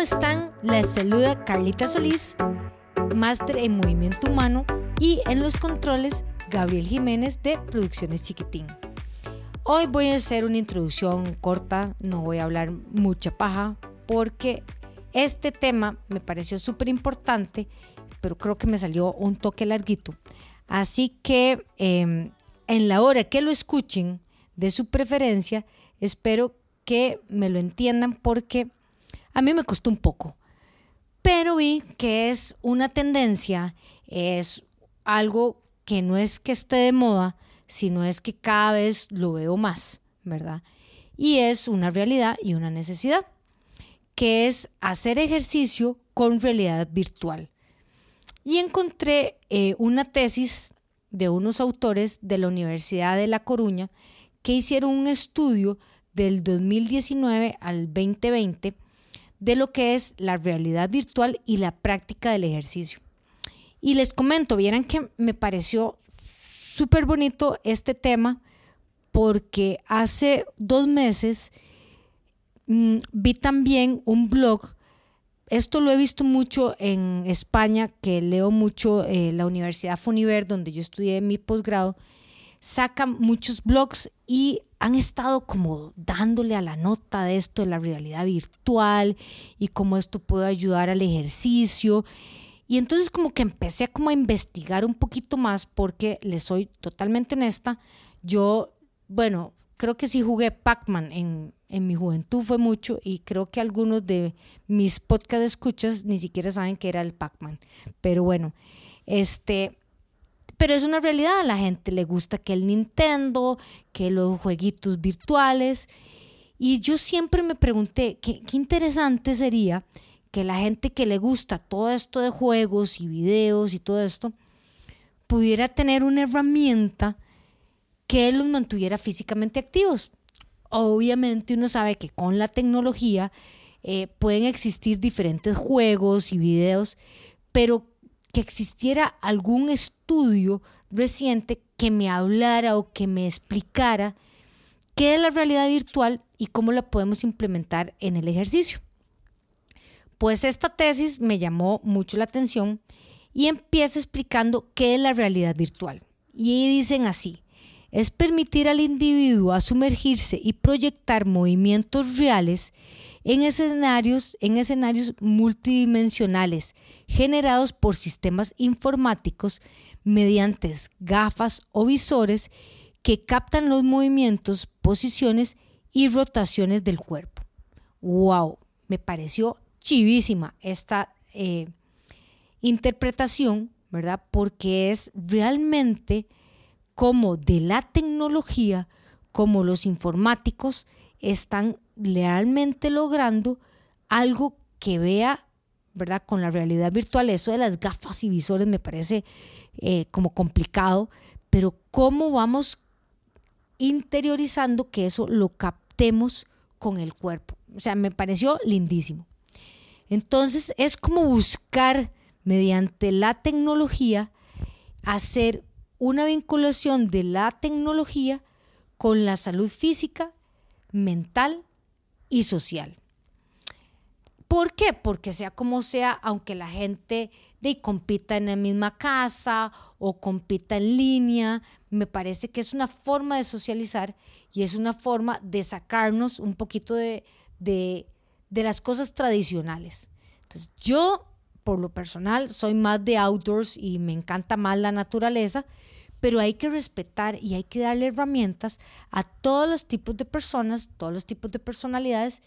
¿Cómo están? Les saluda Carlita Solís, máster en movimiento humano y en los controles Gabriel Jiménez de Producciones Chiquitín. Hoy voy a hacer una introducción corta, no voy a hablar mucha paja porque este tema me pareció súper importante, pero creo que me salió un toque larguito. Así que em, en la hora que lo escuchen de su preferencia, espero que me lo entiendan porque a mí me costó un poco. Pero vi que es una tendencia, es algo que no es que esté de moda, sino es que cada vez lo veo más, ¿verdad? Y es una realidad y una necesidad, que es hacer ejercicio con realidad virtual. Y encontré eh, una tesis de unos autores de la Universidad de La Coruña que hicieron un estudio del 2019 al 2020 de lo que es la realidad virtual y la práctica del ejercicio. Y les comento, vieran que me pareció súper bonito este tema porque hace dos meses mm, vi también un blog, esto lo he visto mucho en España, que leo mucho eh, la Universidad Funiver, donde yo estudié mi posgrado, sacan muchos blogs y han estado como dándole a la nota de esto de la realidad virtual y cómo esto puede ayudar al ejercicio. Y entonces como que empecé a como a investigar un poquito más porque les soy totalmente honesta, yo, bueno, creo que sí jugué Pac-Man en, en mi juventud fue mucho y creo que algunos de mis podcast escuchas ni siquiera saben que era el Pac-Man. Pero bueno, este, pero es una realidad, a la gente le gusta que el Nintendo, que los jueguitos virtuales. Y yo siempre me pregunté, qué, interesante sería que la gente que le gusta todo esto de juegos y videos y todo esto, pudiera tener una herramienta que los mantuviera físicamente activos. Obviamente uno sabe que con la tecnología eh, pueden existir diferentes juegos y videos, pero que existiera algún estudio reciente que me hablara o que me explicara qué es la realidad virtual y cómo la podemos implementar en el ejercicio. Pues esta tesis me llamó mucho la atención y empieza explicando qué es la realidad virtual. Y dicen así, es permitir al individuo a sumergirse y proyectar movimientos reales en escenarios, en escenarios multidimensionales generados por sistemas informáticos mediante gafas o visores que captan los movimientos, posiciones y rotaciones del cuerpo. ¡Wow! Me pareció chivísima esta eh, interpretación, ¿verdad? Porque es realmente como de la tecnología, como los informáticos están realmente logrando algo que vea, ¿verdad? Con la realidad virtual, eso de las gafas y visores me parece eh, como complicado, pero cómo vamos interiorizando que eso lo captemos con el cuerpo. O sea, me pareció lindísimo. Entonces es como buscar mediante la tecnología hacer una vinculación de la tecnología con la salud física, mental y social. ¿Por qué? Porque sea como sea, aunque la gente de, compita en la misma casa o compita en línea, me parece que es una forma de socializar y es una forma de sacarnos un poquito de, de, de las cosas tradicionales. Entonces, yo, por lo personal, soy más de outdoors y me encanta más la naturaleza, pero hay que respetar y hay que darle herramientas a todos los tipos de personas, todos los tipos de personalidades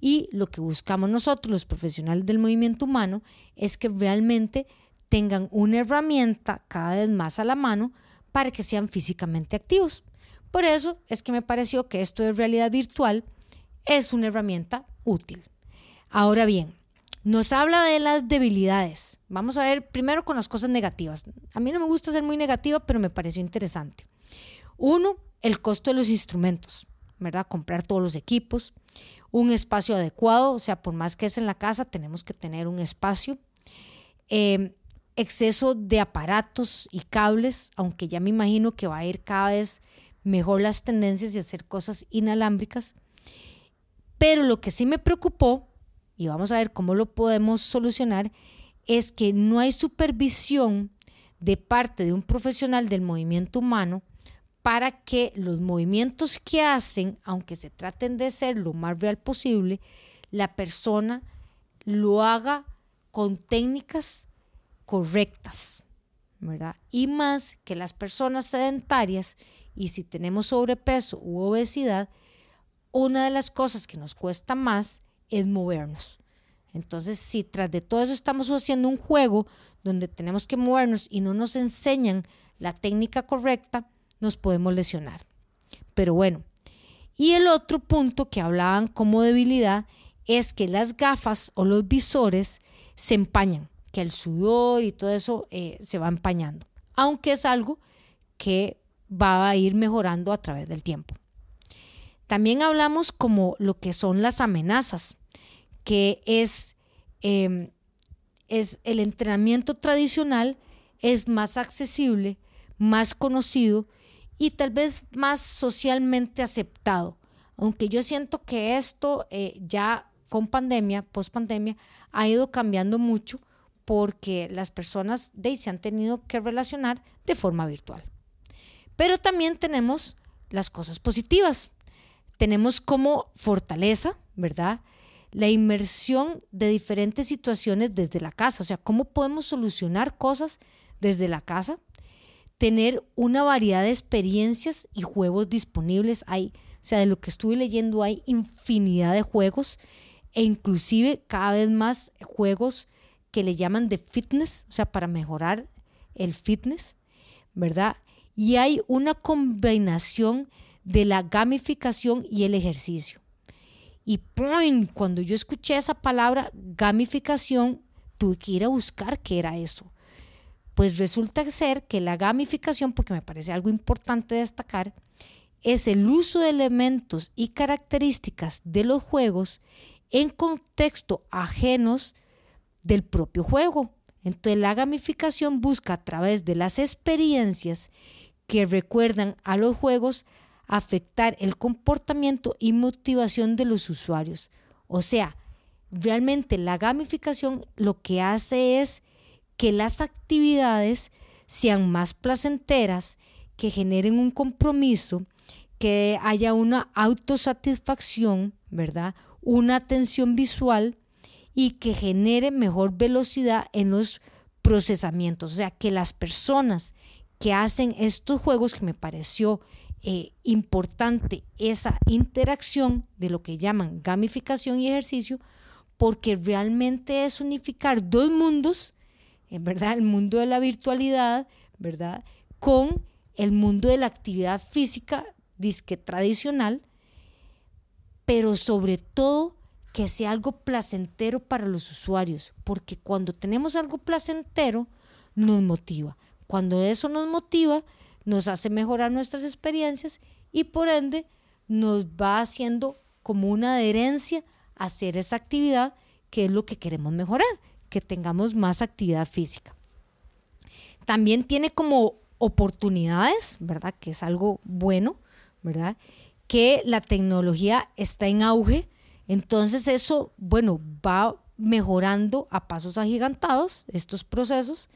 y lo que buscamos nosotros, los profesionales del movimiento humano, es que realmente tengan una herramienta cada vez más a la mano para que sean físicamente activos. Por eso es que me pareció que esto de realidad virtual es una herramienta útil. Ahora bien, nos habla de las debilidades. Vamos a ver primero con las cosas negativas. A mí no me gusta ser muy negativa, pero me pareció interesante. Uno, el costo de los instrumentos, ¿verdad? Comprar todos los equipos, un espacio adecuado, o sea, por más que es en la casa, tenemos que tener un espacio. Em, exceso de aparatos y cables, aunque ya me imagino que va a ir cada vez mejor las tendencias y hacer cosas inalámbricas. Pero lo que sí me preocupó y vamos a ver cómo lo podemos solucionar, es que no hay supervisión de parte de un profesional del movimiento humano para que los movimientos que hacen, aunque se traten de ser lo más real posible, la persona lo haga con técnicas correctas, ¿verdad? Y más que las personas sedentarias, y si tenemos sobrepeso u obesidad, una de las cosas que nos cuesta más es movernos. Entonces, si tras de todo eso estamos haciendo un juego donde tenemos que movernos y no nos enseñan la técnica correcta, nos podemos lesionar. Pero bueno, y el otro punto que hablaban como debilidad es que las gafas o los visores se empañan, que el sudor y todo eso eh, se va empañando, aunque es algo que va a ir mejorando a través del tiempo. También hablamos como lo que son las amenazas, que es, em, es el entrenamiento tradicional, es más accesible, más conocido y tal vez más socialmente aceptado. Aunque yo siento que esto eh, ya con pandemia, post pandemia, ha ido cambiando mucho porque las personas de se han tenido que relacionar de forma virtual. Pero también tenemos las cosas positivas. Tenemos como fortaleza, ¿verdad? La inmersión de diferentes situaciones desde la casa, o sea, cómo podemos solucionar cosas desde la casa, tener una variedad de experiencias y juegos disponibles. O sea, de lo que estuve leyendo hay infinidad de juegos e inclusive cada vez más juegos que le llaman de fitness, o sea, para mejorar el fitness, ¿verdad? Y hay una combinación de la gamificación y el ejercicio. Y point, cuando yo escuché esa palabra gamificación, tuve que ir a buscar qué era eso. Pues resulta ser que la gamificación, porque me parece algo importante destacar, es el uso de elementos y características de los juegos en contexto ajenos del propio juego. Entonces la gamificación busca a través de las experiencias que recuerdan a los juegos afectar el comportamiento y motivación de los usuarios. O sea, realmente la gamificación lo que hace es que las actividades sean más placenteras, que generen un compromiso, que haya una autosatisfacción, ¿verdad? Una atención visual y que genere mejor velocidad en los procesamientos. O sea, que las personas que hacen estos juegos, que me pareció eh, importante esa interacción de lo que llaman gamificación y ejercicio, porque realmente es unificar dos mundos, en verdad, el mundo de la virtualidad, ¿verdad? Con el mundo de la actividad física, disque tradicional, pero sobre todo que sea algo placentero para los usuarios, porque cuando tenemos algo placentero, nos motiva. Cuando eso nos motiva, nos hace mejorar nuestras experiencias y por ende nos va haciendo como una adherencia a hacer esa actividad que es lo que queremos mejorar, que tengamos más actividad física. También tiene como oportunidades, ¿verdad? Que es algo bueno, ¿verdad? Que la tecnología está en auge, entonces eso, bueno, va mejorando a pasos agigantados estos procesos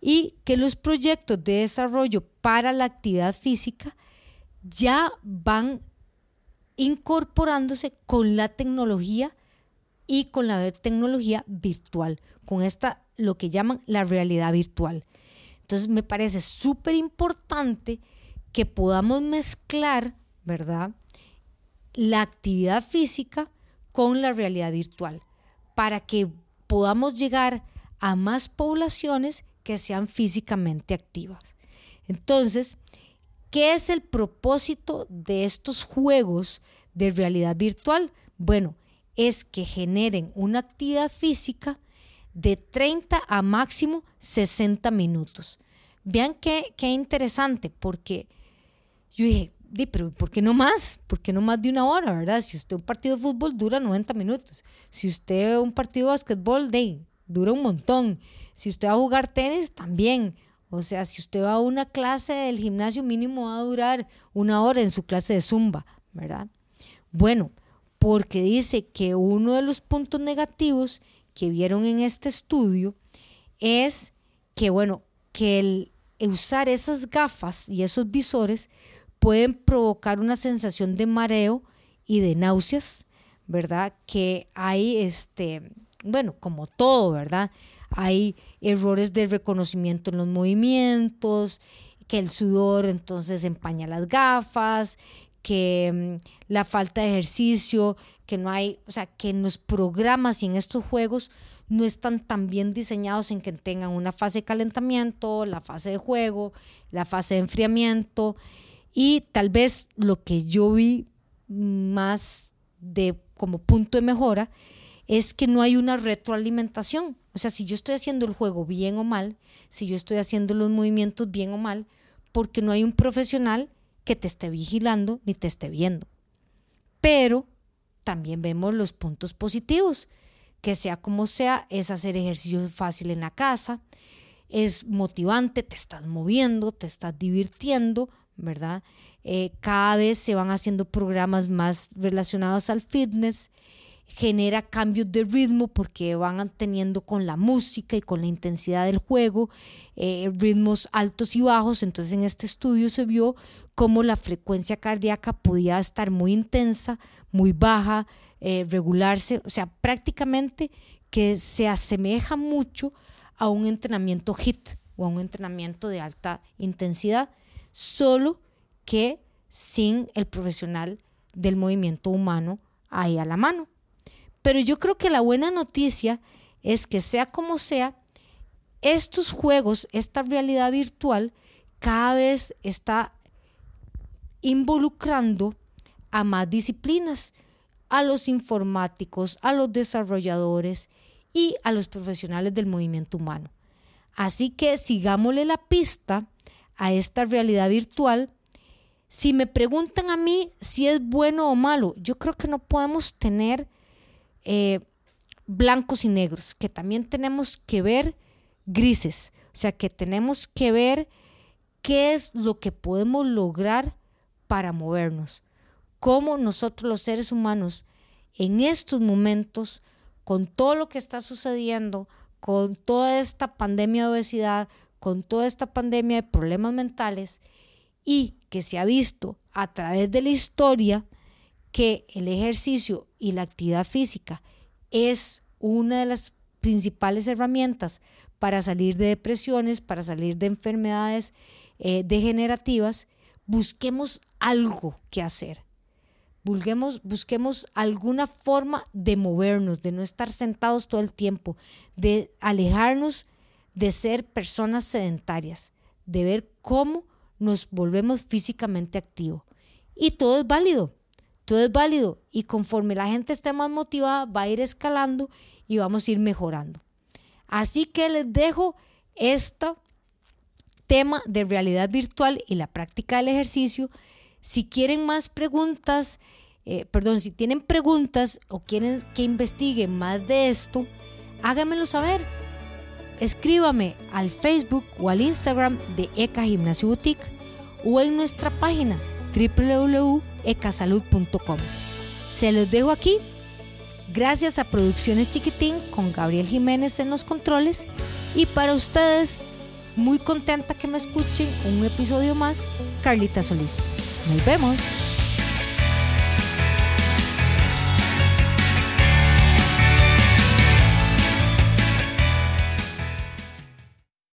y que los proyectos de desarrollo para la actividad física ya van incorporándose con la tecnología y con la tecnología virtual, con esta lo que llaman la realidad virtual. Entonces me parece súper importante que podamos mezclar, ¿verdad? La actividad física con la realidad virtual para que podamos llegar a más poblaciones que sean físicamente activas. Entonces, ¿qué es el propósito de estos juegos de realidad virtual? Bueno, es que generen una actividad física de 30 a máximo 60 minutos. Vean qué, qué interesante, porque yo dije, pero ¿por qué no más? ¿Por qué no más de una hora, verdad? Si usted un partido de fútbol dura 90 minutos, si usted un partido de básquetbol de, dura un montón, si usted va a jugar tenis también, o sea, si usted va a una clase del gimnasio mínimo va a durar una hora en su clase de zumba, ¿verdad? Bueno, porque dice que uno de los puntos negativos que vieron en este estudio es que, bueno, que el usar esas gafas y esos visores pueden provocar una sensación de mareo y de náuseas, ¿verdad? Que hay, este, bueno, como todo, ¿verdad? Hay errores de reconocimiento en los movimientos, que el sudor entonces empaña las gafas, que mm, la falta de ejercicio, que no hay, o sea, que en los programas y en estos juegos no están tan bien diseñados en que tengan una fase de calentamiento, la fase de juego, la fase de enfriamiento y tal vez lo que yo vi más de como punto de mejora es que no hay una retroalimentación. O sea, si yo estoy haciendo el juego bien o mal, si yo estoy haciendo los movimientos bien o mal, porque no hay un profesional que te esté vigilando ni te esté viendo. Pero también vemos los puntos positivos, que sea como sea, es hacer ejercicio fácil en la casa, es motivante, te estás moviendo, te estás divirtiendo, ¿verdad? Eh, cada vez se van haciendo programas más relacionados al fitness, genera cambios de ritmo porque van teniendo con la música y con la intensidad del juego eh, ritmos altos y bajos. Entonces en este estudio se vio cómo la frecuencia cardíaca podía estar muy intensa, muy baja, eh, regularse, o sea, prácticamente que se asemeja mucho a un entrenamiento HIT o a un entrenamiento de alta intensidad solo que sin el profesional del movimiento humano ahí a la mano. Pero yo creo que la buena noticia es que sea como sea, estos juegos, esta realidad virtual, cada vez está involucrando a más disciplinas, a los informáticos, a los desarrolladores y a los profesionales del movimiento humano. Así que sigámosle la pista a esta realidad virtual. Si me preguntan a mí si es bueno o malo, yo creo que no podemos tener eh, blancos y negros, que también tenemos que ver grises, o sea, que tenemos que ver qué es lo que podemos lograr para movernos, cómo nosotros los seres humanos en estos momentos, con todo lo que está sucediendo, con toda esta pandemia de obesidad, con toda esta pandemia de problemas mentales y que se ha visto a través de la historia que el ejercicio y la actividad física es una de las principales herramientas para salir de depresiones, para salir de enfermedades eh, degenerativas, busquemos algo que hacer. Busquemos, busquemos alguna forma de movernos, de no estar sentados todo el tiempo, de alejarnos de ser personas sedentarias, de ver cómo nos volvemos físicamente activos. Y todo es válido, todo es válido. Y conforme la gente esté más motivada, va a ir escalando y vamos a ir mejorando. Así que les dejo este tema de realidad virtual y la práctica del ejercicio. Si quieren más preguntas, eh, perdón, si tienen preguntas o quieren que investigue más de esto, háganmelo saber escríbame al Facebook o al Instagram de ECA Gimnasio Boutique o en nuestra página www.ecasalud.com. Se los dejo aquí. Gracias a Producciones Chiquitín con Gabriel Jiménez en los controles y para ustedes, muy contenta que me escuchen un episodio más, Carlita Solís. Nos vemos.